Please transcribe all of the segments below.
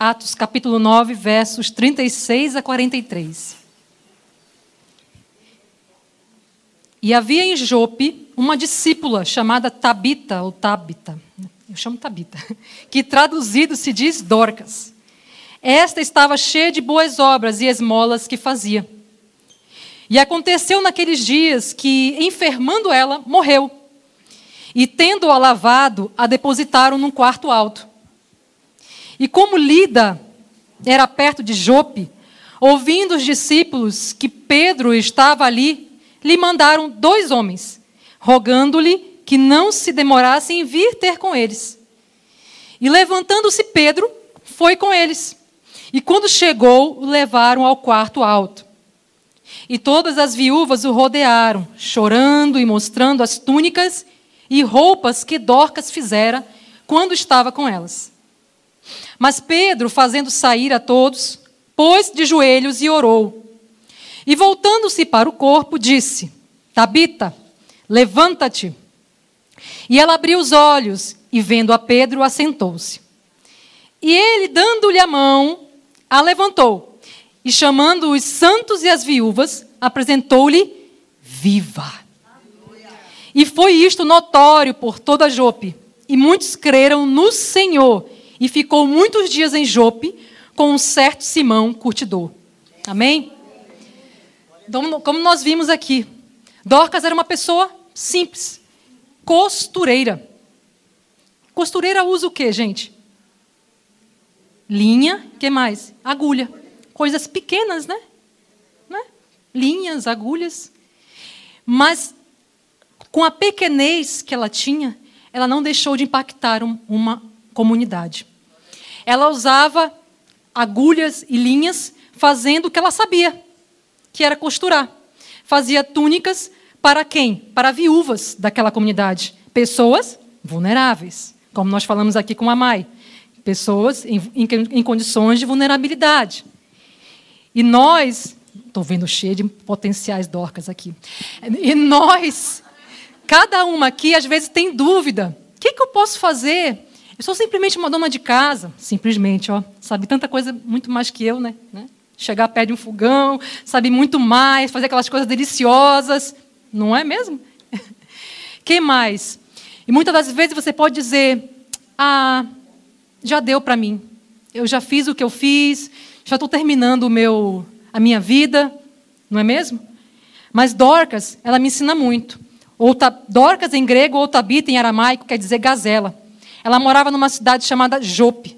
Atos capítulo 9, versos 36 a 43. E havia em Jope uma discípula chamada Tabita, ou Tabita, eu chamo Tabita, que traduzido se diz Dorcas. Esta estava cheia de boas obras e esmolas que fazia. E aconteceu naqueles dias que, enfermando ela, morreu. E tendo-a lavado, a depositaram num quarto alto. E como Lida era perto de Jope, ouvindo os discípulos que Pedro estava ali, lhe mandaram dois homens, rogando-lhe que não se demorasse em vir ter com eles. E levantando-se Pedro, foi com eles. E quando chegou, o levaram ao quarto alto. E todas as viúvas o rodearam, chorando e mostrando as túnicas e roupas que Dorcas fizera quando estava com elas. Mas Pedro, fazendo sair a todos, pôs de joelhos e orou. E voltando-se para o corpo, disse: Tabita, levanta-te. E ela abriu os olhos e, vendo a Pedro, assentou-se. E ele, dando-lhe a mão, a levantou e, chamando os santos e as viúvas, apresentou-lhe viva. E foi isto notório por toda Jope. E muitos creram no Senhor. E ficou muitos dias em Jope com um certo Simão curtidor. Amém? Então, como nós vimos aqui, Dorcas era uma pessoa simples, costureira. Costureira usa o que, gente? Linha, que mais? Agulha. Coisas pequenas, né? né? Linhas, agulhas. Mas com a pequenez que ela tinha, ela não deixou de impactar um, uma comunidade. Ela usava agulhas e linhas fazendo o que ela sabia, que era costurar. Fazia túnicas para quem? Para viúvas daquela comunidade. Pessoas vulneráveis, como nós falamos aqui com a Mai pessoas em, em, em condições de vulnerabilidade. E nós, estou vendo cheio de potenciais dorcas aqui, e nós, cada uma aqui às vezes tem dúvida: o que, que eu posso fazer? Eu sou simplesmente uma dona de casa, simplesmente, ó, sabe tanta coisa muito mais que eu, né? né? Chegar perto de um fogão, sabe muito mais, fazer aquelas coisas deliciosas, não é mesmo? Quem mais? E muitas das vezes você pode dizer: ah, já deu para mim. Eu já fiz o que eu fiz, já estou terminando o meu, a minha vida, não é mesmo? Mas Dorcas, ela me ensina muito. Dorcas em grego ou Tabita em aramaico quer dizer gazela. Ela morava numa cidade chamada Jope,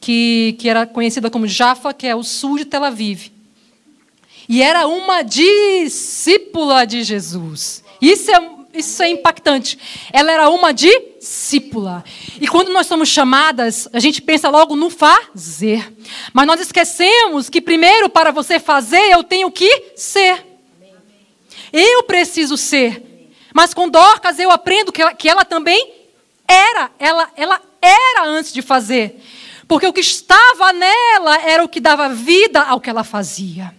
que, que era conhecida como Jaffa, que é o sul de Tel Aviv. E era uma discípula de Jesus. Isso é isso é impactante. Ela era uma discípula. E quando nós somos chamadas, a gente pensa logo no fazer. Mas nós esquecemos que primeiro para você fazer, eu tenho que ser. Eu preciso ser. Mas com Dorcas eu aprendo que ela, que ela também era. Ela, ela era antes de fazer. Porque o que estava nela era o que dava vida ao que ela fazia.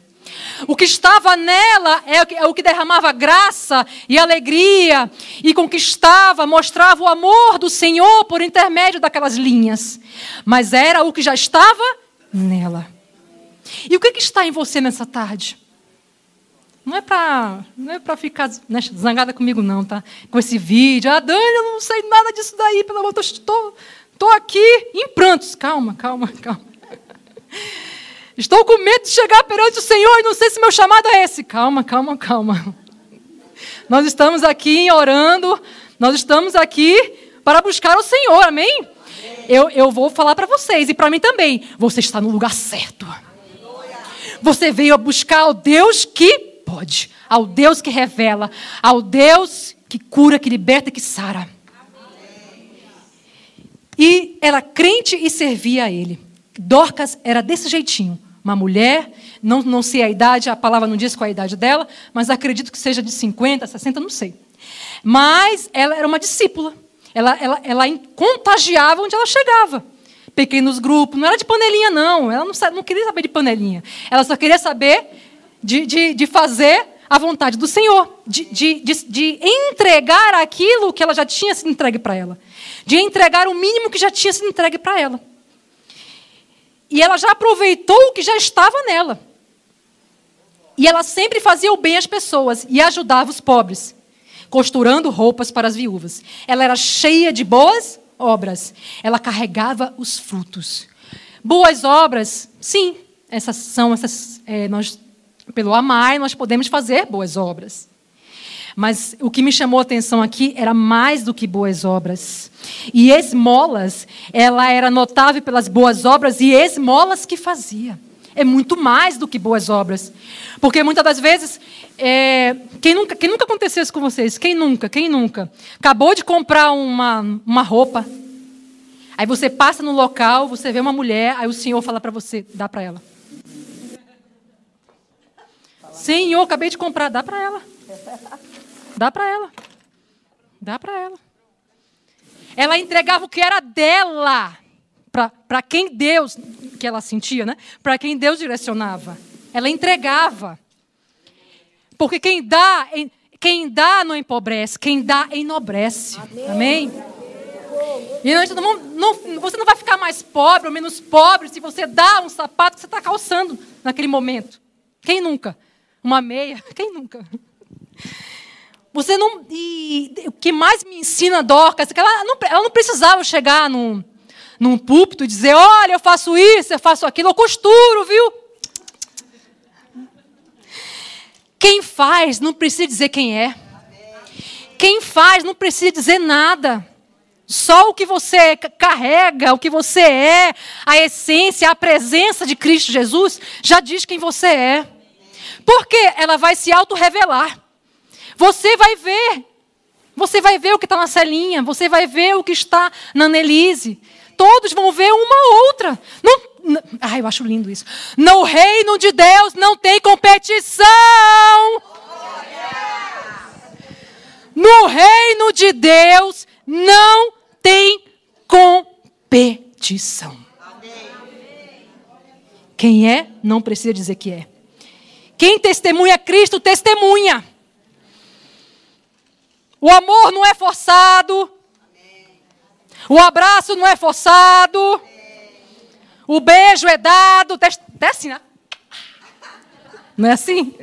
O que estava nela é o que derramava graça e alegria e conquistava, mostrava o amor do Senhor por intermédio daquelas linhas. Mas era o que já estava nela. E o que, está em você nessa tarde? Não é para não é para ficar né, zangada comigo não, tá? Com esse vídeo. Ah, Dani, eu não sei nada disso daí, pelo amor de Deus, estou, estou aqui em prantos. Calma, calma, calma. Estou com medo de chegar perante o Senhor e não sei se meu chamado é esse. Calma, calma, calma. Nós estamos aqui orando, nós estamos aqui para buscar o Senhor, amém? Eu, eu vou falar para vocês e para mim também. Você está no lugar certo. Você veio buscar ao Deus que pode, ao Deus que revela, ao Deus que cura, que liberta, que sara. E era crente e servia a Ele. Dorcas era desse jeitinho uma mulher, não, não sei a idade, a palavra não diz qual é a idade dela, mas acredito que seja de 50, 60, não sei. Mas ela era uma discípula. Ela, ela, ela contagiava onde ela chegava. Pequenos grupos, não era de panelinha, não. Ela não, não queria saber de panelinha. Ela só queria saber de, de, de fazer a vontade do Senhor, de, de, de, de, entregar aquilo que ela já tinha sido entregue para ela, de entregar o mínimo que já tinha sido entregue para ela. E ela já aproveitou o que já estava nela. E ela sempre fazia o bem às pessoas e ajudava os pobres, costurando roupas para as viúvas. Ela era cheia de boas obras. Ela carregava os frutos. Boas obras, sim, essas são essas. É, nós, pelo amar, nós podemos fazer boas obras. Mas o que me chamou a atenção aqui era mais do que boas obras. E esmolas, ela era notável pelas boas obras e esmolas que fazia. É muito mais do que boas obras. Porque muitas das vezes, é, quem, nunca, quem nunca aconteceu isso com vocês? Quem nunca? Quem nunca? Acabou de comprar uma, uma roupa. Aí você passa no local, você vê uma mulher, aí o senhor fala para você, dá para ela. Senhor, acabei de comprar, dá para ela. Dá para ela. Dá para ela. Ela entregava o que era dela para quem Deus, que ela sentia, né? Para quem Deus direcionava. Ela entregava. Porque quem dá, quem dá não empobrece, quem dá enobrece. Amém? Amém? E não, não, você não vai ficar mais pobre ou menos pobre se você dá um sapato que você está calçando naquele momento. Quem nunca? Uma meia? Quem nunca? Você não. E o que mais me ensina Dorcas, é que ela não, ela não precisava chegar num, num púlpito e dizer: olha, eu faço isso, eu faço aquilo, eu costuro, viu? Quem faz não precisa dizer quem é. Quem faz não precisa dizer nada. Só o que você carrega, o que você é, a essência, a presença de Cristo Jesus, já diz quem você é. Porque ela vai se auto-revelar. Você vai ver. Você vai ver o que está na celinha. Você vai ver o que está na Nelise. Todos vão ver uma outra. Não, não, ai, eu acho lindo isso. No reino de Deus não tem competição. No reino de Deus não tem competição. Quem é, não precisa dizer que é. Quem testemunha Cristo, testemunha. O amor não é forçado. O abraço não é forçado. O beijo é dado. Até assim, né? Não é assim?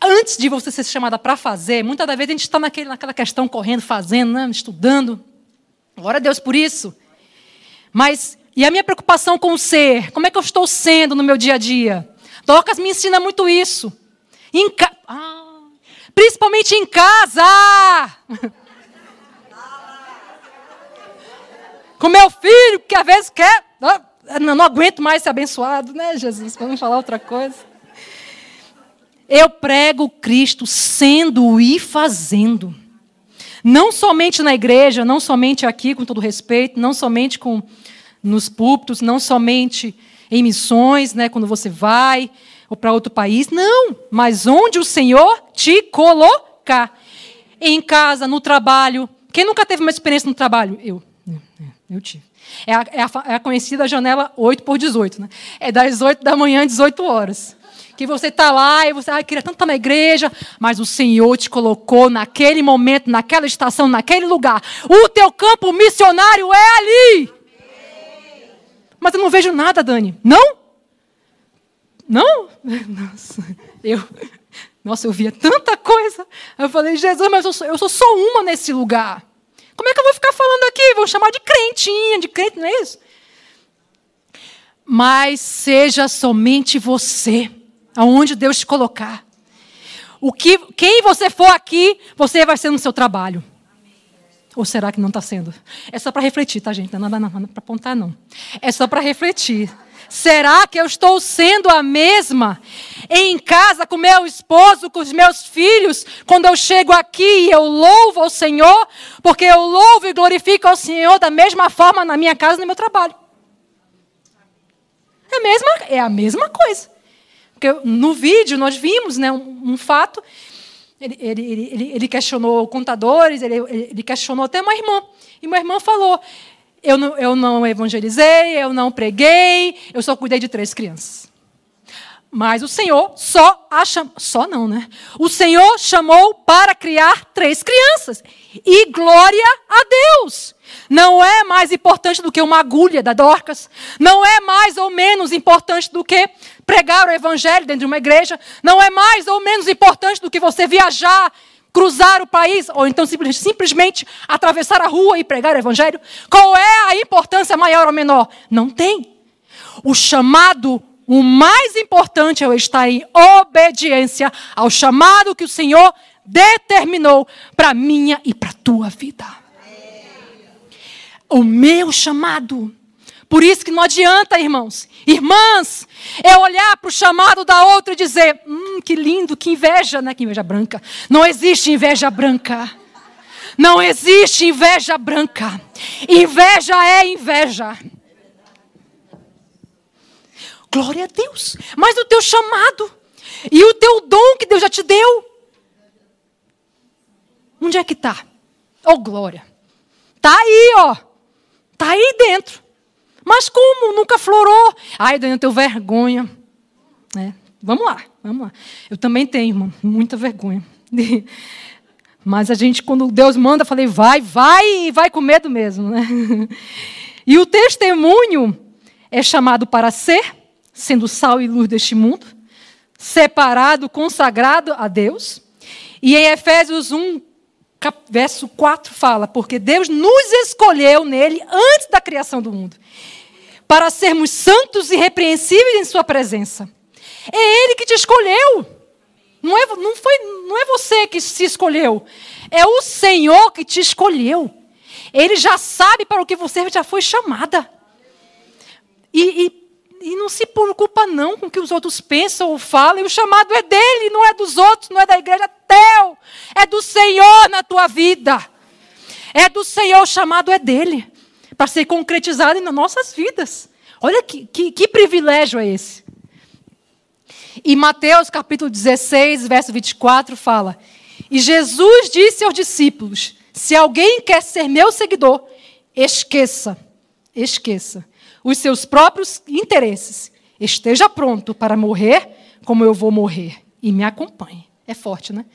Antes de você ser chamada para fazer, muitas das vezes a gente está naquela questão correndo, fazendo, né? estudando. Glória a Deus por isso. Mas, e a minha preocupação com o ser? Como é que eu estou sendo no meu dia a dia? Docas me ensina muito isso. Em ca... ah, principalmente em casa. com meu filho, que às vezes quer. Não, não aguento mais ser abençoado, né, Jesus? Vamos falar outra coisa. Eu prego Cristo sendo e fazendo. Não somente na igreja, não somente aqui, com todo respeito, não somente com nos púlpitos, não somente em missões, né, quando você vai ou para outro país, não, mas onde o Senhor te colocar. Em casa, no trabalho. Quem nunca teve uma experiência no trabalho? Eu. Eu tive. É a, é a, é a conhecida janela 8 por 18. Né? É das 8 da manhã às 18 horas. Que você está lá e você ah, queria tanto estar na igreja, mas o Senhor te colocou naquele momento, naquela estação, naquele lugar. O teu campo missionário é ali. Mas eu não vejo nada, Dani. Não? Não? Nossa, eu, nossa, eu via tanta coisa. Eu falei, Jesus, mas eu sou, eu sou só uma nesse lugar. Como é que eu vou ficar falando aqui? Vão chamar de crentinha, de crente, não é isso? Mas seja somente você, aonde Deus te colocar. O que, quem você for aqui, você vai ser no seu trabalho. Ou será que não está sendo? É só para refletir, tá, gente? Não, não, não, não para apontar, não. É só para refletir. Será que eu estou sendo a mesma em casa com meu esposo, com os meus filhos, quando eu chego aqui e eu louvo ao Senhor? Porque eu louvo e glorifico ao Senhor da mesma forma na minha casa e no meu trabalho. É a mesma, é a mesma coisa. Porque no vídeo nós vimos né, um, um fato. Ele, ele, ele, ele, questionou contadores, ele, ele questionou até uma irmã. E uma irmã falou: eu não, eu não evangelizei, eu não preguei, eu só cuidei de três crianças. Mas o Senhor só a cham... só não, né? O Senhor chamou para criar três crianças. E glória a Deus. Não é mais importante do que uma agulha da Dorcas. Não é mais ou menos importante do que pregar o evangelho dentro de uma igreja. Não é mais ou menos importante do que você viajar, cruzar o país, ou então simplesmente atravessar a rua e pregar o evangelho. Qual é a importância maior ou menor? Não tem. O chamado o mais importante é eu estar em obediência ao chamado que o Senhor determinou para minha e para tua vida. O meu chamado. Por isso que não adianta, irmãos, irmãs, eu olhar para o chamado da outra e dizer: hum, que lindo, que inveja, né? Que inveja branca. Não existe inveja branca. Não existe inveja branca. Inveja é inveja. Glória a Deus. Mas o teu chamado e o teu dom que Deus já te deu. Onde é que está? Oh, glória. Está aí, ó. Está aí dentro. Mas como? Nunca florou. Ai, Daniel, eu tenho vergonha. É, vamos lá, vamos lá. Eu também tenho, irmão, muita vergonha. Mas a gente, quando Deus manda, falei, vai, vai, vai com medo mesmo. Né? E o testemunho é chamado para ser sendo sal e luz deste mundo, separado, consagrado a Deus. E em Efésios 1, verso 4 fala: Porque Deus nos escolheu nele antes da criação do mundo, para sermos santos e repreensíveis em Sua presença. É Ele que te escolheu. Não é, não, foi, não é você que se escolheu. É o Senhor que te escolheu. Ele já sabe para o que você já foi chamada. E, e e não se preocupa não com o que os outros pensam ou falam. E o chamado é dele, não é dos outros, não é da igreja, é teu. É do Senhor na tua vida. É do Senhor, o chamado é dele. Para ser concretizado nas nossas vidas. Olha que, que, que privilégio é esse. E Mateus capítulo 16, verso 24 fala: E Jesus disse aos discípulos: Se alguém quer ser meu seguidor, esqueça, esqueça os seus próprios interesses. Esteja pronto para morrer como eu vou morrer e me acompanhe. É forte, né?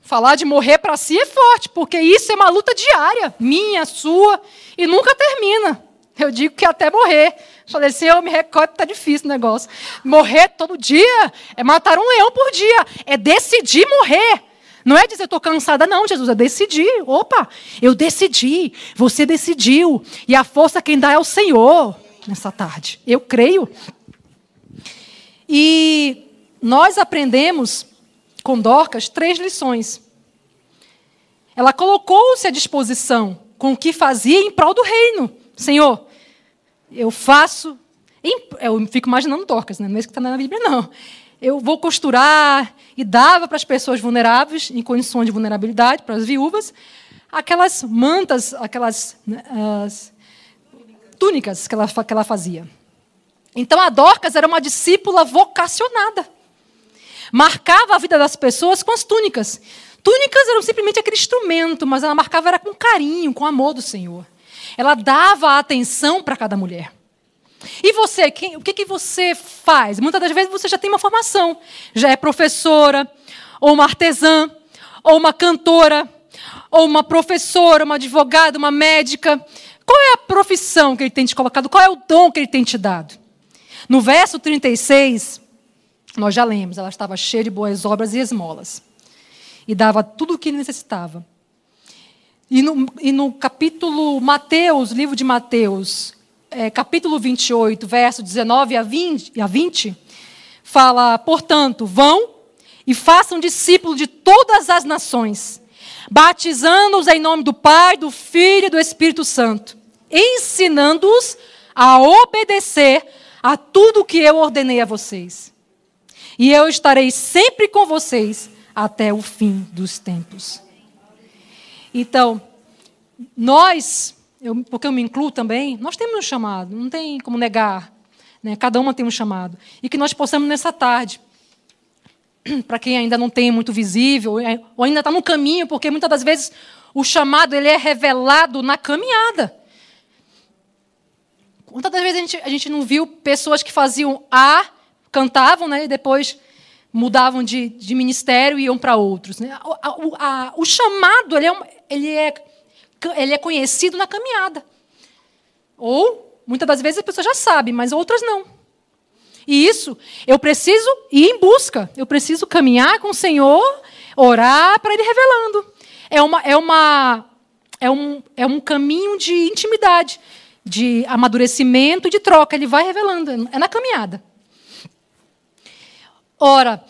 Falar de morrer para si é forte, porque isso é uma luta diária, minha, sua, e nunca termina. Eu digo que até morrer. Falei assim, eu me recordo está difícil o negócio. Morrer todo dia é matar um leão por dia. É decidir morrer. Não é dizer, estou cansada, não, Jesus, é decidir. Opa, eu decidi, você decidiu. E a força quem dá é o Senhor nessa tarde. Eu creio. E nós aprendemos com Dorcas três lições. Ela colocou-se à disposição com o que fazia em prol do reino. Senhor, eu faço. Eu fico imaginando Dorcas, né? não é isso que está na Bíblia, não eu vou costurar e dava para as pessoas vulneráveis, em condições de vulnerabilidade, para as viúvas, aquelas mantas, aquelas as, túnicas que ela, que ela fazia. Então a Dorcas era uma discípula vocacionada. Marcava a vida das pessoas com as túnicas. Túnicas eram simplesmente aquele instrumento, mas ela marcava era com carinho, com amor do Senhor. Ela dava atenção para cada mulher. E você, quem, o que, que você faz? Muitas das vezes você já tem uma formação, já é professora, ou uma artesã, ou uma cantora, ou uma professora, uma advogada, uma médica. Qual é a profissão que ele tem te colocado? Qual é o dom que ele tem te dado? No verso 36, nós já lemos, ela estava cheia de boas obras e esmolas. E dava tudo o que ele necessitava. E no, e no capítulo Mateus, livro de Mateus, é, capítulo 28, verso 19 a 20, a 20, fala: Portanto, vão e façam discípulos de todas as nações, batizando-os em nome do Pai, do Filho e do Espírito Santo, ensinando-os a obedecer a tudo que eu ordenei a vocês. E eu estarei sempre com vocês até o fim dos tempos. Então, nós eu, porque eu me incluo também, nós temos um chamado, não tem como negar. Né? Cada uma tem um chamado. E que nós possamos nessa tarde, para quem ainda não tem muito visível, é, ou ainda está no caminho, porque muitas das vezes o chamado ele é revelado na caminhada. Quantas das vezes a gente, a gente não viu pessoas que faziam A, cantavam, né? E depois mudavam de, de ministério e iam para outros. Né? O, a, o chamado ele é, ele, é, ele é conhecido na caminhada. Ou, muitas das vezes, a pessoa já sabe, mas outras não. E isso, eu preciso ir em busca. Eu preciso caminhar com o Senhor, orar para Ele revelando. É, uma, é, uma, é, um, é um caminho de intimidade, de amadurecimento, de troca. Ele vai revelando. É na caminhada. Ora,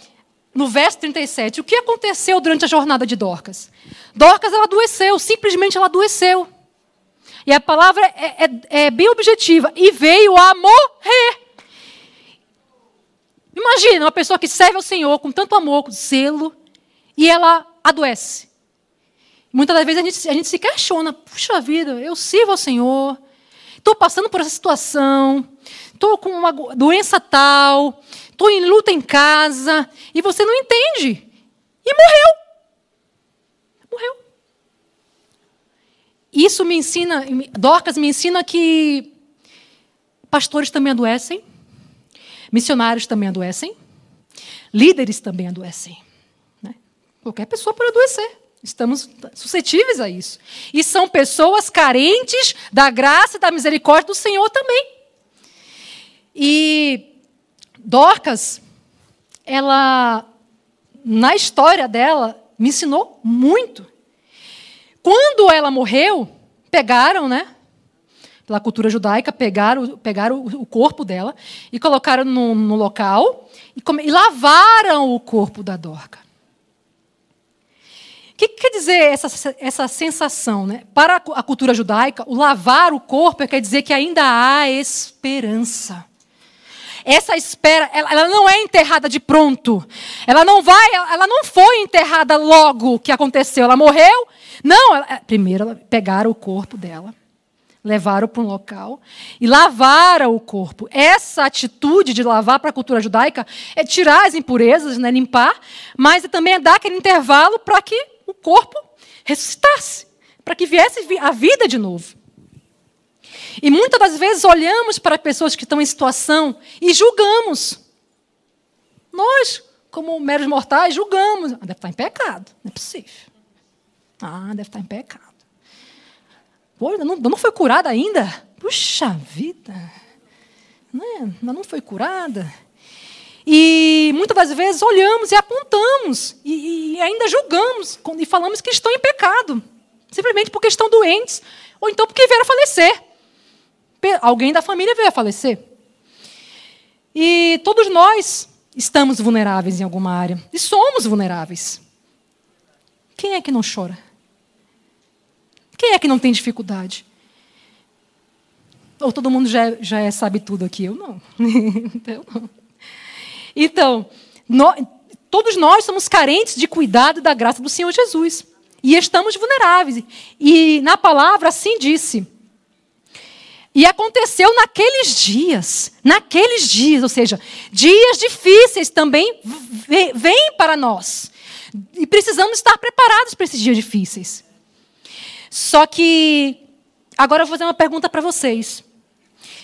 no verso 37, o que aconteceu durante a jornada de Dorcas? Dorcas ela adoeceu, simplesmente ela adoeceu. E a palavra é, é, é bem objetiva. E veio a morrer. Imagina uma pessoa que serve ao Senhor com tanto amor, com zelo, e ela adoece. Muitas das vezes a gente, a gente se questiona: puxa vida, eu sirvo ao Senhor, estou passando por essa situação, estou com uma doença tal, estou em luta em casa, e você não entende. E morreu. Morreu. Isso me ensina, Dorcas me ensina que pastores também adoecem, missionários também adoecem, líderes também adoecem. Né? Qualquer pessoa pode adoecer. Estamos suscetíveis a isso. E são pessoas carentes da graça e da misericórdia do Senhor também. E Dorcas, ela, na história dela, me ensinou muito. Quando ela morreu, pegaram, né? Pela cultura judaica, pegaram, pegaram o corpo dela e colocaram no, no local e, come, e lavaram o corpo da Dorca. O que, que, quer dizer essa, essa sensação? Né? Para a cultura judaica, o lavar o corpo quer dizer que ainda há esperança. Essa espera, ela, ela, não é enterrada de pronto. Ela não vai, ela não foi enterrada logo que aconteceu. Ela morreu, não, ela, é, primeiro pegaram o corpo dela, levaram para um local e lavaram o corpo. Essa atitude de lavar para a cultura judaica é tirar as impurezas, né, limpar, mas também é dar aquele intervalo para que o corpo ressuscitasse, para que viesse a vida de novo. E muitas das vezes olhamos para pessoas que estão em situação e julgamos. Nós, como meros mortais, julgamos. Ah, deve estar em pecado, não é possível. Ah, deve estar em pecado. Pô, não, não foi curada ainda? Puxa vida! Né? Não foi curada? E muitas das vezes olhamos e apontamos, e, e ainda julgamos, e falamos que estão em pecado, simplesmente porque estão doentes, ou então porque vieram a falecer. Alguém da família veio a falecer. E todos nós estamos vulneráveis em alguma área, e somos vulneráveis. Quem é que não chora? Quem é que não tem dificuldade? Ou todo mundo já, já é, sabe tudo aqui? Eu não. eu não. Então, nós, todos nós somos carentes de cuidado da graça do Senhor Jesus. E estamos vulneráveis. E na palavra assim disse. E aconteceu naqueles dias, naqueles dias, ou seja, dias difíceis também vêm para nós. E precisamos estar preparados para esses dias difíceis. Só que, agora eu vou fazer uma pergunta para vocês.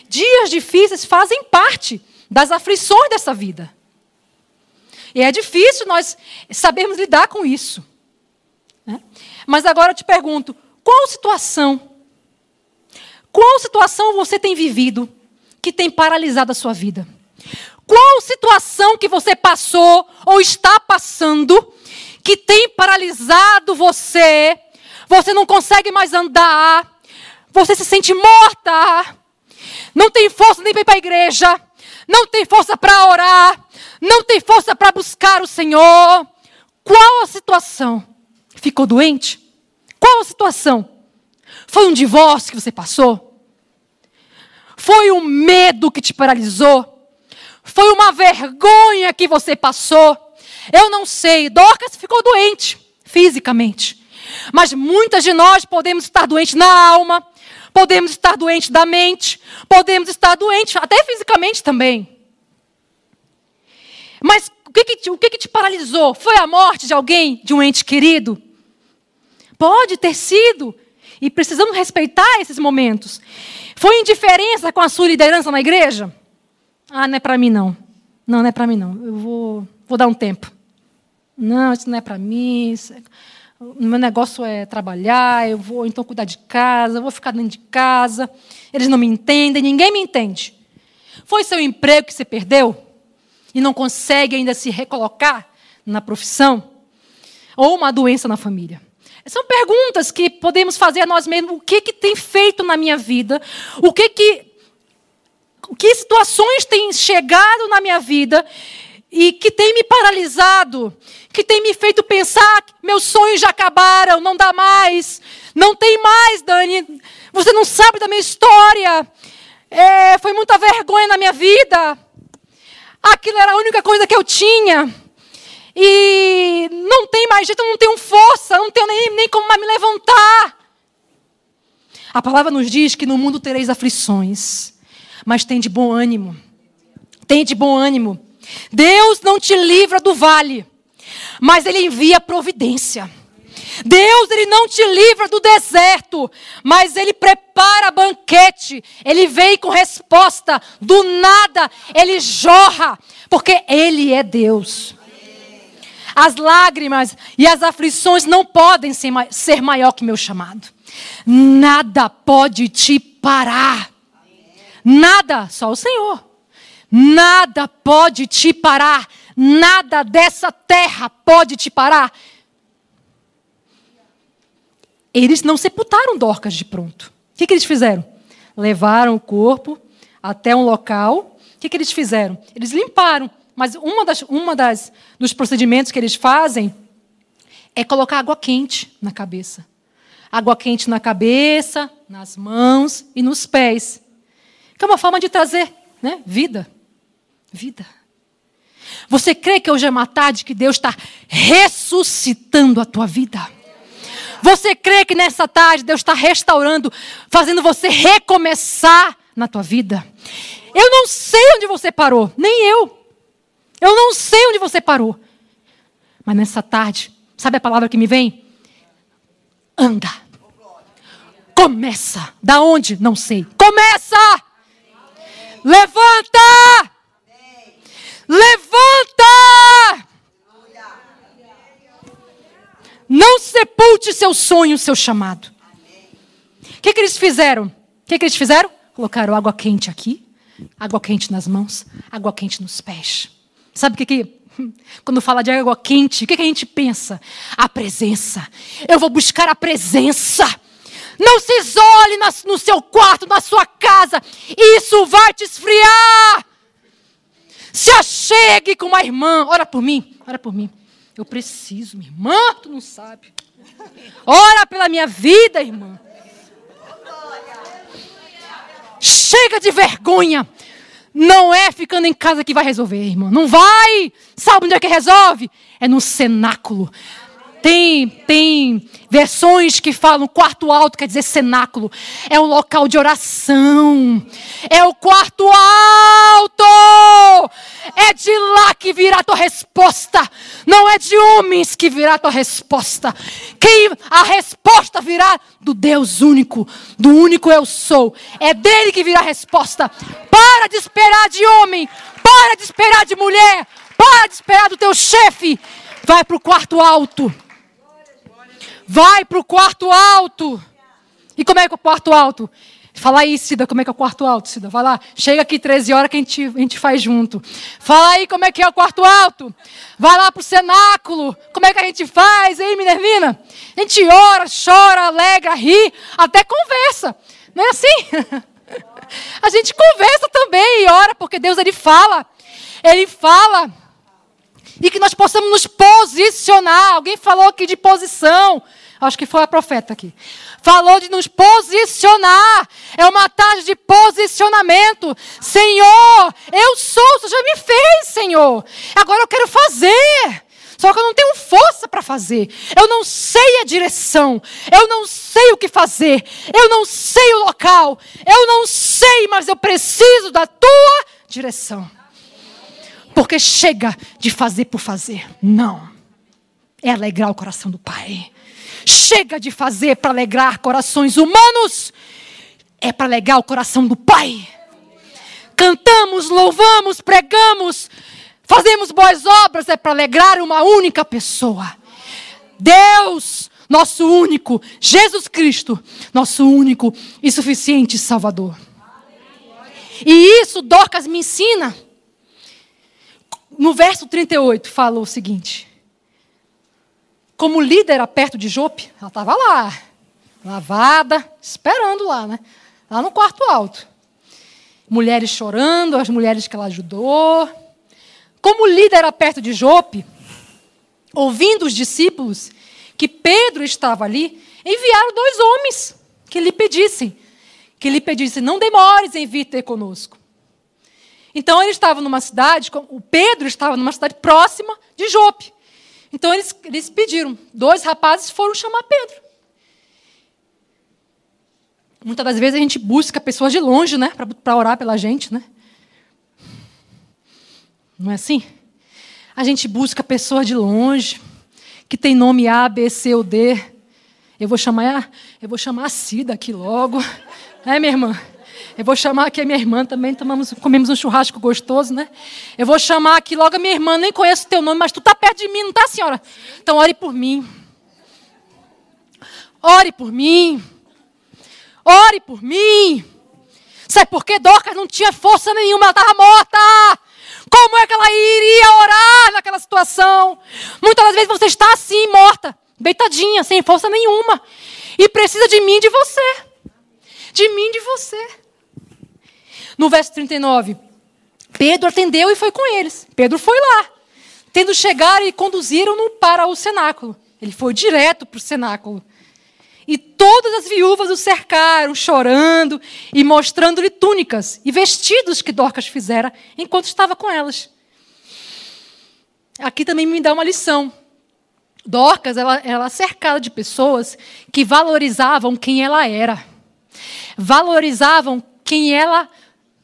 Dias difíceis fazem parte das aflições dessa vida. E é difícil nós sabermos lidar com isso. Né? Mas agora eu te pergunto: qual situação, qual situação você tem vivido que tem paralisado a sua vida? Qual situação que você passou ou está passando que tem paralisado você? Você não consegue mais andar, você se sente morta, não tem força nem para ir para a igreja, não tem força para orar, não tem força para buscar o Senhor. Qual a situação? Ficou doente? Qual a situação? Foi um divórcio que você passou? Foi um medo que te paralisou? Foi uma vergonha que você passou? Eu não sei. Dorcas ficou doente fisicamente. Mas muitas de nós podemos estar doentes na alma, podemos estar doentes da mente, podemos estar doentes até fisicamente também. Mas o que, que, o que, que te paralisou? Foi a morte de alguém, de um ente querido? Pode ter sido. E precisamos respeitar esses momentos. Foi indiferença com a sua liderança na igreja? Ah, não é para mim não. Não, não é para mim não. Eu vou, vou dar um tempo. Não, isso não é para mim. É... O meu negócio é trabalhar, eu vou então cuidar de casa, eu vou ficar dentro de casa. Eles não me entendem, ninguém me entende. Foi seu emprego que você perdeu e não consegue ainda se recolocar na profissão? Ou uma doença na família? São perguntas que podemos fazer a nós mesmos. O que, que tem feito na minha vida? O que que, que situações têm chegado na minha vida e que tem me paralisado, que tem me feito pensar que meus sonhos já acabaram, não dá mais, não tem mais, Dani. Você não sabe da minha história. É, foi muita vergonha na minha vida. Aquilo era a única coisa que eu tinha. E não tem mais jeito, não tenho força, não tenho nem, nem como mais me levantar. A palavra nos diz que no mundo tereis aflições, mas tem de bom ânimo. Tem de bom ânimo. Deus não te livra do vale, mas Ele envia providência. Deus, Ele não te livra do deserto, mas Ele prepara banquete. Ele vem com resposta. Do nada, Ele jorra, porque Ele é Deus. As lágrimas e as aflições não podem ser, ser maior que meu chamado. Nada pode te parar. Nada, só o Senhor. Nada pode te parar. Nada dessa terra pode te parar. Eles não sepultaram Dorcas de pronto. O que, que eles fizeram? Levaram o corpo até um local. O que, que eles fizeram? Eles limparam. Mas uma das, uma das dos procedimentos que eles fazem é colocar água quente na cabeça. Água quente na cabeça, nas mãos e nos pés. Que é uma forma de trazer né, vida. Vida. Você crê que hoje é uma tarde que Deus está ressuscitando a tua vida? Você crê que nessa tarde Deus está restaurando, fazendo você recomeçar na tua vida? Eu não sei onde você parou, nem eu. Eu não sei onde você parou. Mas nessa tarde, sabe a palavra que me vem? Anda. Começa. Da onde? Não sei. Começa! Levanta! Levanta! Não sepulte seu sonho, seu chamado. O que, que eles fizeram? O que, que eles fizeram? Colocaram água quente aqui, água quente nas mãos, água quente nos pés. Sabe o que, que quando fala de água quente, o que, que a gente pensa? A presença. Eu vou buscar a presença. Não se isole no seu quarto, na sua casa. Isso vai te esfriar. Se achegue com uma irmã. Ora por mim, ora por mim. Eu preciso, minha irmã, tu não sabe. Ora pela minha vida, irmã. Chega de vergonha. Não é ficando em casa que vai resolver, irmã. Não vai. Sabe onde é que resolve? É no cenáculo. Tem, tem versões que falam quarto alto, quer dizer cenáculo. É um local de oração. É o quarto alto. É de lá que virá a tua resposta. Não é de homens que virá a tua resposta. Quem a resposta virá do Deus único, do único eu sou. É dele que virá a resposta. Para de esperar de homem. Para de esperar de mulher. Para de esperar do teu chefe. Vai para o quarto alto. Vai para o quarto alto. E como é que é o quarto alto? Fala aí, Cida, como é que é o quarto alto, Cida? Vai lá. Chega aqui 13 horas que a gente, a gente faz junto. Fala aí como é que é o quarto alto. Vai lá para o cenáculo. Como é que a gente faz, hein, Minervina? A gente ora, chora, alegra, ri, até conversa. Não é assim? A gente conversa também e ora, porque Deus ele fala. Ele fala. E que nós possamos nos posicionar. Alguém falou aqui de posição. Acho que foi a profeta aqui. Falou de nos posicionar. É uma tarde de posicionamento. Senhor, eu sou, você já me fez, Senhor. Agora eu quero fazer. Só que eu não tenho força para fazer. Eu não sei a direção. Eu não sei o que fazer. Eu não sei o local. Eu não sei, mas eu preciso da tua direção. Porque chega de fazer por fazer. Não. É alegrar o coração do Pai. Chega de fazer para alegrar corações humanos, é para alegrar o coração do Pai. Cantamos, louvamos, pregamos, fazemos boas obras é para alegrar uma única pessoa. Deus, nosso único, Jesus Cristo, nosso único e suficiente Salvador. E isso Dorcas me ensina. No verso 38 fala o seguinte: Como líder perto de Jope, ela estava lá, lavada, esperando lá, né? Lá no quarto alto. Mulheres chorando, as mulheres que ela ajudou. Como líder perto de Jope, ouvindo os discípulos que Pedro estava ali, enviaram dois homens que lhe pedissem, que lhe pedissem, não demores em vir ter conosco. Então ele estava numa cidade, o Pedro estava numa cidade próxima de Jope. Então eles, eles pediram, dois rapazes foram chamar Pedro. Muitas das vezes a gente busca pessoas de longe, né, para orar pela gente, né? Não é assim? A gente busca pessoas de longe, que tem nome A, B, C ou D. Eu vou chamar, eu vou chamar a Cida aqui logo. É, minha irmã? Eu vou chamar aqui a minha irmã também, tomamos, comemos um churrasco gostoso, né? Eu vou chamar aqui logo a minha irmã, nem conheço o teu nome, mas tu está perto de mim, não está, senhora? Então ore por mim. Ore por mim. Ore por mim. Sabe por quê? Dorcas não tinha força nenhuma, ela estava morta. Como é que ela iria orar naquela situação? Muitas das vezes você está assim, morta, deitadinha, sem força nenhuma. E precisa de mim, de você. De mim, de você. No verso 39, Pedro atendeu e foi com eles. Pedro foi lá. Tendo chegado e conduziram-no para o cenáculo. Ele foi direto para o cenáculo. E todas as viúvas o cercaram, chorando e mostrando-lhe túnicas e vestidos que Dorcas fizera enquanto estava com elas. Aqui também me dá uma lição. Dorcas, ela, ela cercada de pessoas que valorizavam quem ela era. Valorizavam quem ela,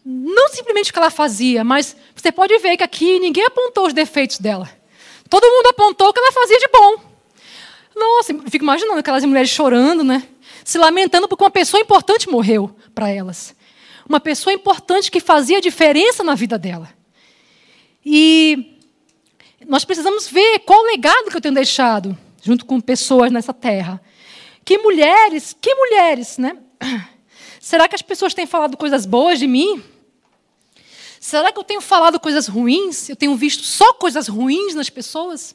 não simplesmente o que ela fazia, mas você pode ver que aqui ninguém apontou os defeitos dela. Todo mundo apontou o que ela fazia de bom. Nossa, fico imaginando aquelas mulheres chorando, né? Se lamentando porque uma pessoa importante morreu para elas. Uma pessoa importante que fazia diferença na vida dela. E nós precisamos ver qual o legado que eu tenho deixado junto com pessoas nessa terra. Que mulheres, que mulheres, né? Será que as pessoas têm falado coisas boas de mim? Será que eu tenho falado coisas ruins? Eu tenho visto só coisas ruins nas pessoas?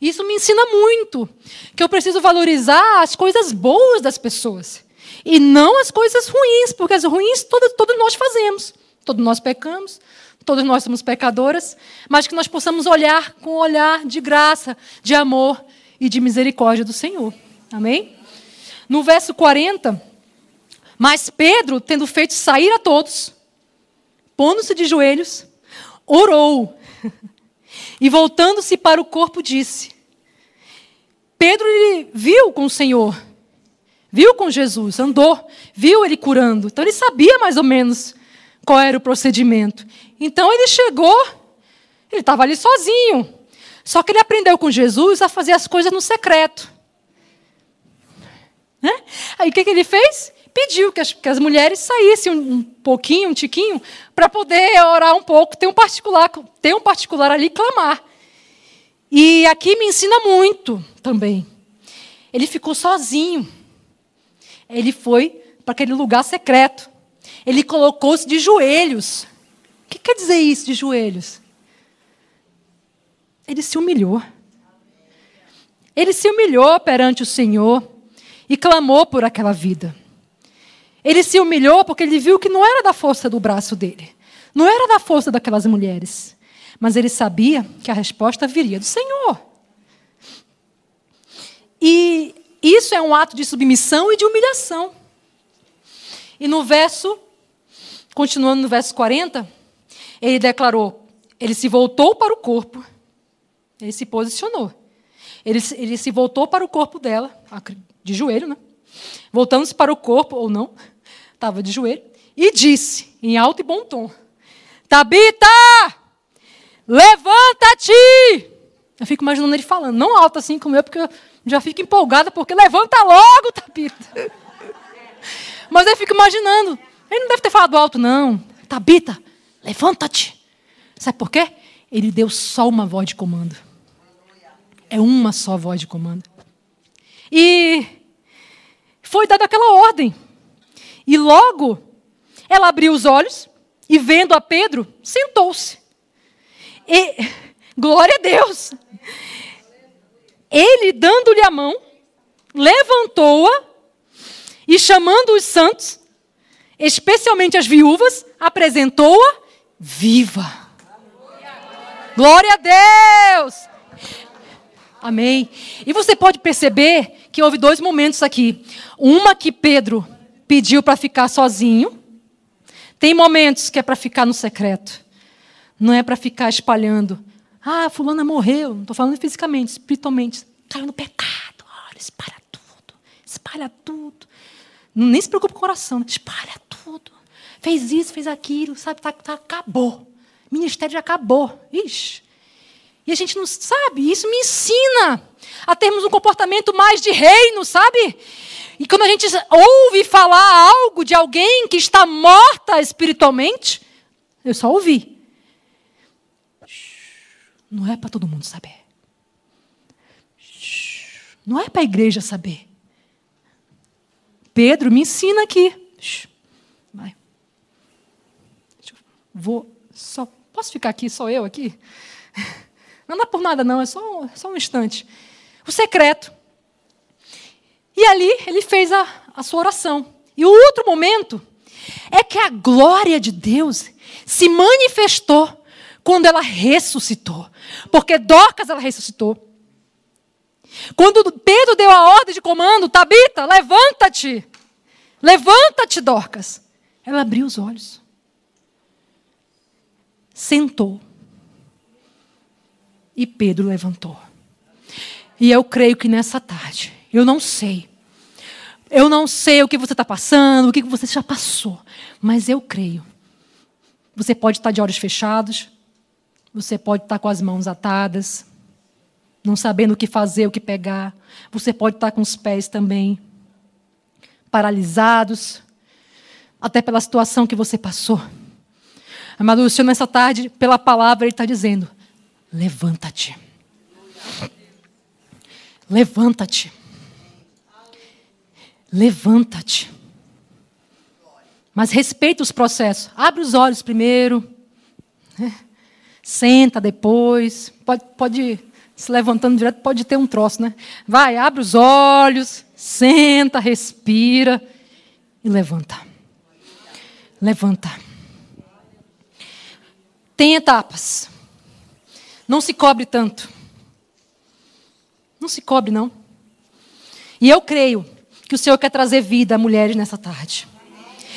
Isso me ensina muito que eu preciso valorizar as coisas boas das pessoas e não as coisas ruins, porque as ruins todos, todos nós fazemos, todos nós pecamos, todos nós somos pecadoras, mas que nós possamos olhar com um olhar de graça, de amor e de misericórdia do Senhor. Amém? No verso 40, mas Pedro, tendo feito sair a todos, pondo-se de joelhos, orou. E voltando-se para o corpo, disse: Pedro ele viu com o Senhor, viu com Jesus, andou, viu ele curando. Então ele sabia mais ou menos qual era o procedimento. Então ele chegou, ele estava ali sozinho. Só que ele aprendeu com Jesus a fazer as coisas no secreto. Né? Aí o que, que ele fez? Pediu que as, que as mulheres saíssem um, um pouquinho, um tiquinho, para poder orar um pouco, ter um particular, ter um particular ali clamar. E aqui me ensina muito também. Ele ficou sozinho. Ele foi para aquele lugar secreto. Ele colocou-se de joelhos. O que quer dizer isso de joelhos? Ele se humilhou. Ele se humilhou perante o Senhor e clamou por aquela vida. Ele se humilhou porque ele viu que não era da força do braço dele, não era da força daquelas mulheres, mas ele sabia que a resposta viria do Senhor. E isso é um ato de submissão e de humilhação. E no verso, continuando no verso 40, ele declarou: ele se voltou para o corpo, ele se posicionou. Ele, ele se voltou para o corpo dela, de joelho, né? Voltando-se para o corpo, ou não, estava de joelho, e disse, em alto e bom tom: Tabita! Levanta-te! Eu fico imaginando ele falando, não alto assim como eu, porque eu já fico empolgada, porque levanta logo, Tabita. Mas eu fico imaginando, ele não deve ter falado alto, não. Tabita, levanta-te. Sabe por quê? ele deu só uma voz de comando. É uma só voz de comando. E foi dada aquela ordem. E logo ela abriu os olhos e, vendo a Pedro, sentou-se. E, glória a Deus! Ele, dando-lhe a mão, levantou-a e, chamando os santos, especialmente as viúvas, apresentou-a viva. Glória a Deus! Amém. E você pode perceber que houve dois momentos aqui. Uma que Pedro pediu para ficar sozinho. Tem momentos que é para ficar no secreto. Não é para ficar espalhando. Ah, fulana morreu. Não estou falando fisicamente, espiritualmente. Caiu no pecado. Olha, espalha tudo. Espalha tudo. Nem se preocupe com o coração. Né? Espalha tudo. Fez isso, fez aquilo. Sabe, tá, tá, acabou. Ministério já acabou. Ixi. E a gente não sabe, isso me ensina a termos um comportamento mais de reino, sabe? E quando a gente ouve falar algo de alguém que está morta espiritualmente, eu só ouvi. Não é para todo mundo saber. Não é para a igreja saber. Pedro me ensina aqui. Vai. Vou só posso ficar aqui só eu aqui? Não dá por nada, não, é só, só um instante. O secreto. E ali ele fez a, a sua oração. E o outro momento é que a glória de Deus se manifestou quando ela ressuscitou. Porque Dorcas ela ressuscitou. Quando Pedro deu a ordem de comando, Tabita, levanta-te. Levanta-te, Dorcas. Ela abriu os olhos. Sentou e Pedro levantou. E eu creio que nessa tarde, eu não sei. Eu não sei o que você está passando, o que você já passou. Mas eu creio. Você pode estar de olhos fechados. Você pode estar com as mãos atadas. Não sabendo o que fazer, o que pegar. Você pode estar com os pés também paralisados. Até pela situação que você passou. Amado, o Senhor, nessa tarde, pela palavra, Ele está dizendo: Levanta-te. Levanta-te. Levanta-te. Mas respeita os processos. Abre os olhos primeiro. Né? Senta depois. Pode, pode se levantando direto, pode ter um troço, né? Vai, abre os olhos, senta, respira e levanta. Levanta. Tem etapas. Não se cobre tanto. Não se cobre, não. E eu creio que o Senhor quer trazer vida a mulheres nessa tarde.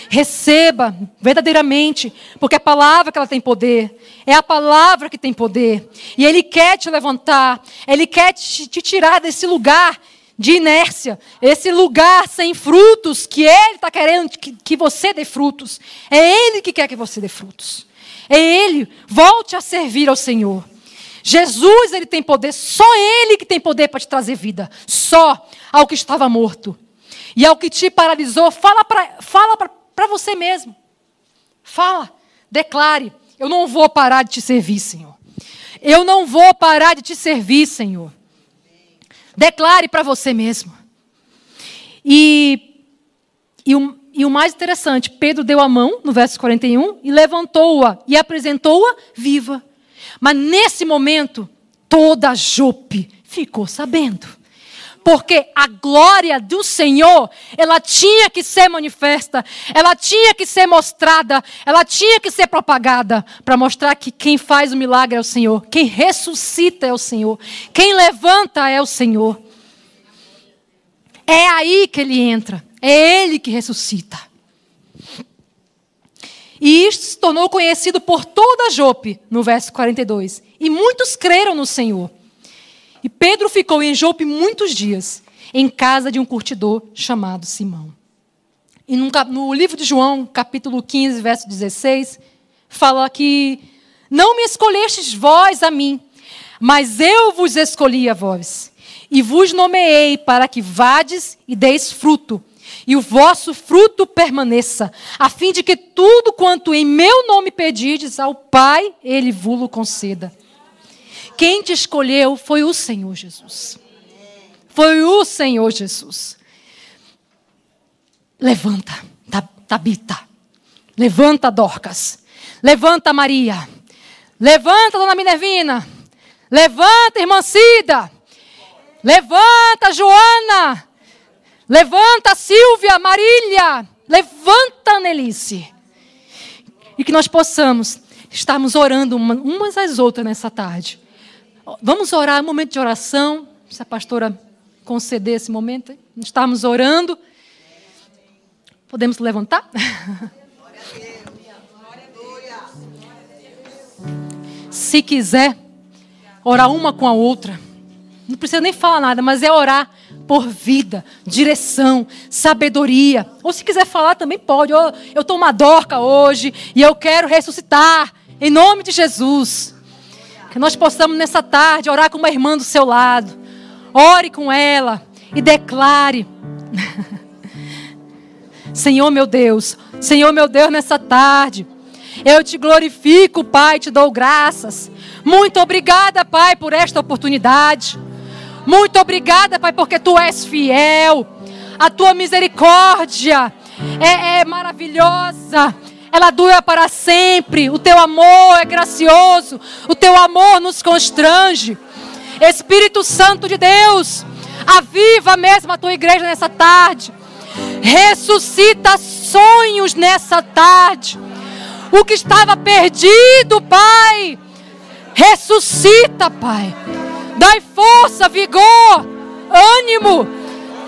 Receba verdadeiramente, porque a palavra que ela tem poder, é a palavra que tem poder. E Ele quer te levantar, Ele quer te, te tirar desse lugar de inércia, esse lugar sem frutos, que Ele está querendo que, que você dê frutos. É Ele que quer que você dê frutos. É Ele. Volte a servir ao Senhor. Jesus, ele tem poder, só ele que tem poder para te trazer vida. Só ao que estava morto. E ao que te paralisou, fala para fala você mesmo. Fala, declare: Eu não vou parar de te servir, Senhor. Eu não vou parar de te servir, Senhor. Declare para você mesmo. E, e, o, e o mais interessante, Pedro deu a mão, no verso 41, e levantou-a e apresentou-a viva. Mas nesse momento, toda Jope ficou sabendo. Porque a glória do Senhor, ela tinha que ser manifesta, ela tinha que ser mostrada, ela tinha que ser propagada para mostrar que quem faz o milagre é o Senhor, quem ressuscita é o Senhor, quem levanta é o Senhor. É aí que ele entra, é ele que ressuscita. E isto se tornou conhecido por toda Jope, no verso 42. E muitos creram no Senhor. E Pedro ficou em Jope muitos dias, em casa de um curtidor chamado Simão. E no livro de João, capítulo 15, verso 16, fala que não me escolhestes vós a mim, mas eu vos escolhi a vós, e vos nomeei para que vades e deis fruto, e o vosso fruto permaneça, a fim de que tudo quanto em meu nome pedides ao Pai, Ele vulo conceda. Quem te escolheu foi o Senhor Jesus. Foi o Senhor Jesus. Levanta, Tabita. Levanta, Dorcas. Levanta, Maria. Levanta, Dona Minervina. Levanta, irmã Cida. Levanta, Joana. Levanta, Silvia, Marília. Levanta, Nelice. E que nós possamos estarmos orando umas às outras nessa tarde. Vamos orar, um momento de oração. Se a pastora conceder esse momento, estarmos orando. Podemos levantar? Se quiser orar uma com a outra, não precisa nem falar nada, mas é orar por vida, direção, sabedoria. Ou se quiser falar também pode. Eu estou uma dorca hoje e eu quero ressuscitar em nome de Jesus. Que nós possamos nessa tarde orar com uma irmã do seu lado. Ore com ela e declare. Senhor meu Deus, Senhor meu Deus, nessa tarde, eu te glorifico, Pai, te dou graças. Muito obrigada, Pai, por esta oportunidade. Muito obrigada, Pai, porque tu és fiel. A tua misericórdia é, é maravilhosa. Ela dura para sempre. O teu amor é gracioso. O teu amor nos constrange. Espírito Santo de Deus, aviva mesmo a tua igreja nessa tarde. Ressuscita sonhos nessa tarde. O que estava perdido, Pai, ressuscita, Pai. Dai força, vigor, ânimo,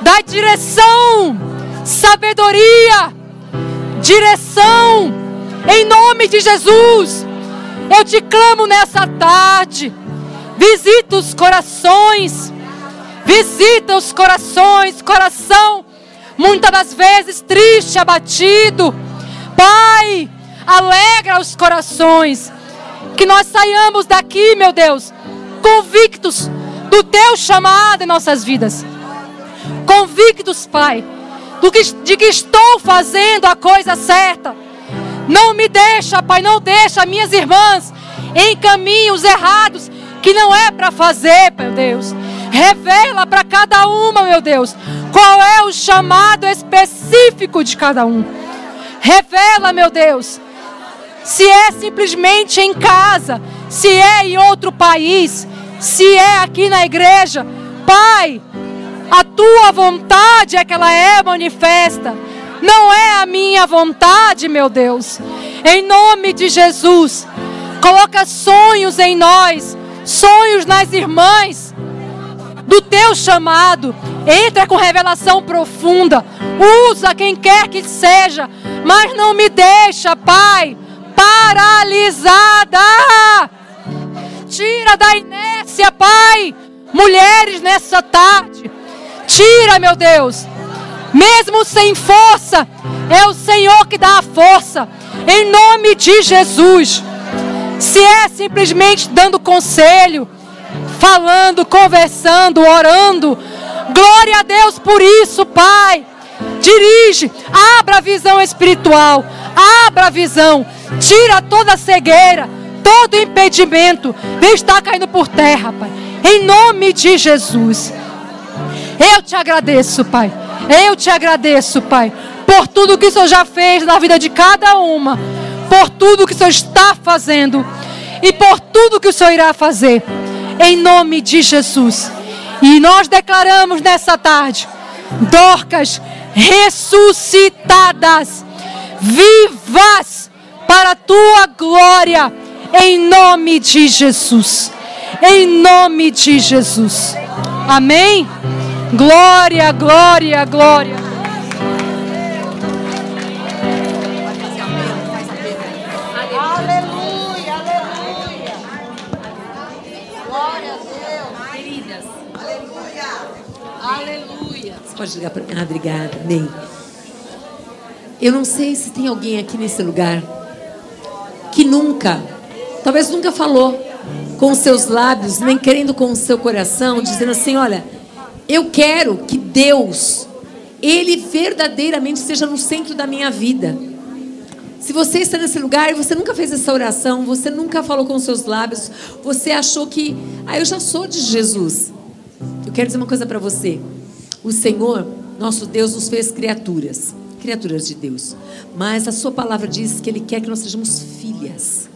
dai direção, sabedoria, direção, em nome de Jesus. Eu te clamo nessa tarde. Visita os corações, visita os corações, coração muitas das vezes triste, abatido. Pai, alegra os corações. Que nós saiamos daqui, meu Deus, convictos do teu chamado em nossas vidas. Convictos, Pai, do que, de que estou fazendo a coisa certa. Não me deixa, Pai, não deixa minhas irmãs em caminhos errados que não é para fazer, meu Deus. Revela para cada uma, meu Deus, qual é o chamado específico de cada um. Revela, meu Deus, se é simplesmente em casa, se é em outro país, se é aqui na igreja. Pai, a tua vontade é que ela é manifesta, não é a minha vontade, meu Deus. Em nome de Jesus, coloca sonhos em nós, sonhos nas irmãs do teu chamado. Entra com revelação profunda. Usa quem quer que seja, mas não me deixa, Pai, paralisada. Tira da inércia, Pai, mulheres nessa tarde. Tira, meu Deus. Mesmo sem força, é o Senhor que dá a força. Em nome de Jesus. Se é simplesmente dando conselho, falando, conversando, orando, glória a Deus por isso, Pai. Dirige, abra a visão espiritual, abra a visão, tira toda a cegueira, todo impedimento, vem estar caindo por terra, Pai. Em nome de Jesus. Eu te agradeço, Pai. Eu te agradeço, Pai, por tudo que o Senhor já fez na vida de cada uma por tudo que o Senhor está fazendo e por tudo que o Senhor irá fazer, em nome de Jesus. E nós declaramos nessa tarde: Dorcas ressuscitadas, vivas para a tua glória, em nome de Jesus. Em nome de Jesus. Amém? Glória, glória, glória. Pode ligar para mim. Ah, obrigada. Ney. Eu não sei se tem alguém aqui nesse lugar que nunca, talvez nunca falou com os seus lábios, nem querendo com o seu coração, dizendo assim: olha, eu quero que Deus Ele verdadeiramente esteja no centro da minha vida. Se você está nesse lugar e você nunca fez essa oração, você nunca falou com seus lábios, você achou que, ah, eu já sou de Jesus. Eu quero dizer uma coisa para você. O Senhor, nosso Deus, nos fez criaturas, criaturas de Deus. Mas a Sua palavra diz que Ele quer que nós sejamos filhas,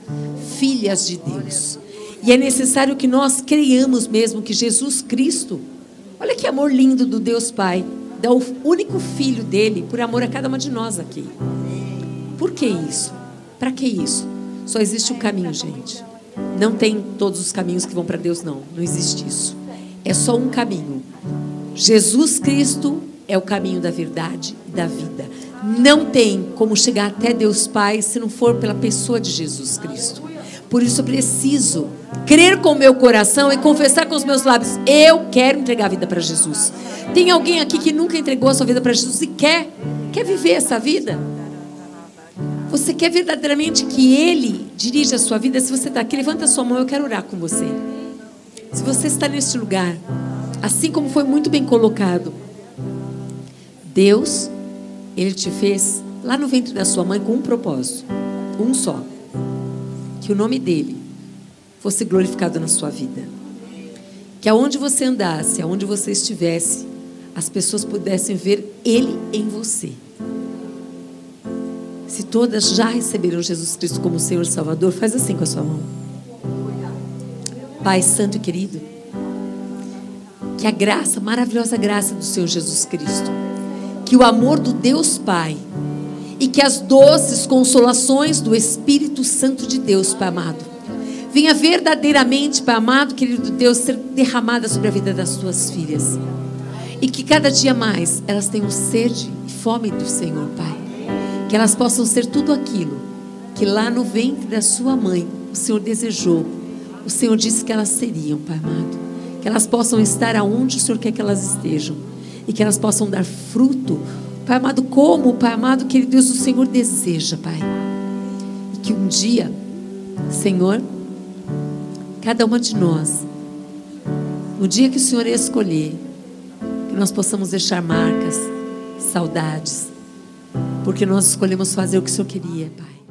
filhas de Deus. E é necessário que nós creiamos mesmo que Jesus Cristo, olha que amor lindo do Deus Pai, dá o único filho dele por amor a cada uma de nós aqui. Por que isso? Para que isso? Só existe um caminho, gente. Não tem todos os caminhos que vão para Deus, não. Não existe isso. É só um caminho. Jesus Cristo é o caminho da verdade e da vida. Não tem como chegar até Deus Pai se não for pela pessoa de Jesus Cristo. Por isso eu preciso crer com o meu coração e confessar com os meus lábios: eu quero entregar a vida para Jesus. Tem alguém aqui que nunca entregou a sua vida para Jesus e quer, quer viver essa vida? Você quer verdadeiramente que Ele dirija a sua vida? Se você está aqui, levanta a sua mão, eu quero orar com você. Se você está neste lugar, assim como foi muito bem colocado, Deus, Ele te fez lá no ventre da sua mãe com um propósito, um só que o nome dele fosse glorificado na sua vida. Que aonde você andasse, aonde você estivesse, as pessoas pudessem ver ele em você. Se todas já receberam Jesus Cristo como Senhor e Salvador, faz assim com a sua mão. Pai Santo e querido, que a graça, maravilhosa graça do Senhor Jesus Cristo, que o amor do Deus Pai, e que as doces consolações do Espírito Santo de Deus, Pai amado, venha verdadeiramente, Pai amado, querido Deus, ser derramada sobre a vida das tuas filhas. E que cada dia mais elas tenham sede e fome do Senhor, Pai. Que elas possam ser tudo aquilo que lá no ventre da sua mãe o Senhor desejou. O Senhor disse que elas seriam, Pai amado. Que elas possam estar aonde o Senhor quer que elas estejam. E que elas possam dar fruto Pai amado, como, Pai amado, querido Deus, o Senhor deseja, Pai. E que um dia, Senhor, cada uma de nós, no dia que o Senhor escolher, que nós possamos deixar marcas, saudades, porque nós escolhemos fazer o que o Senhor queria, Pai.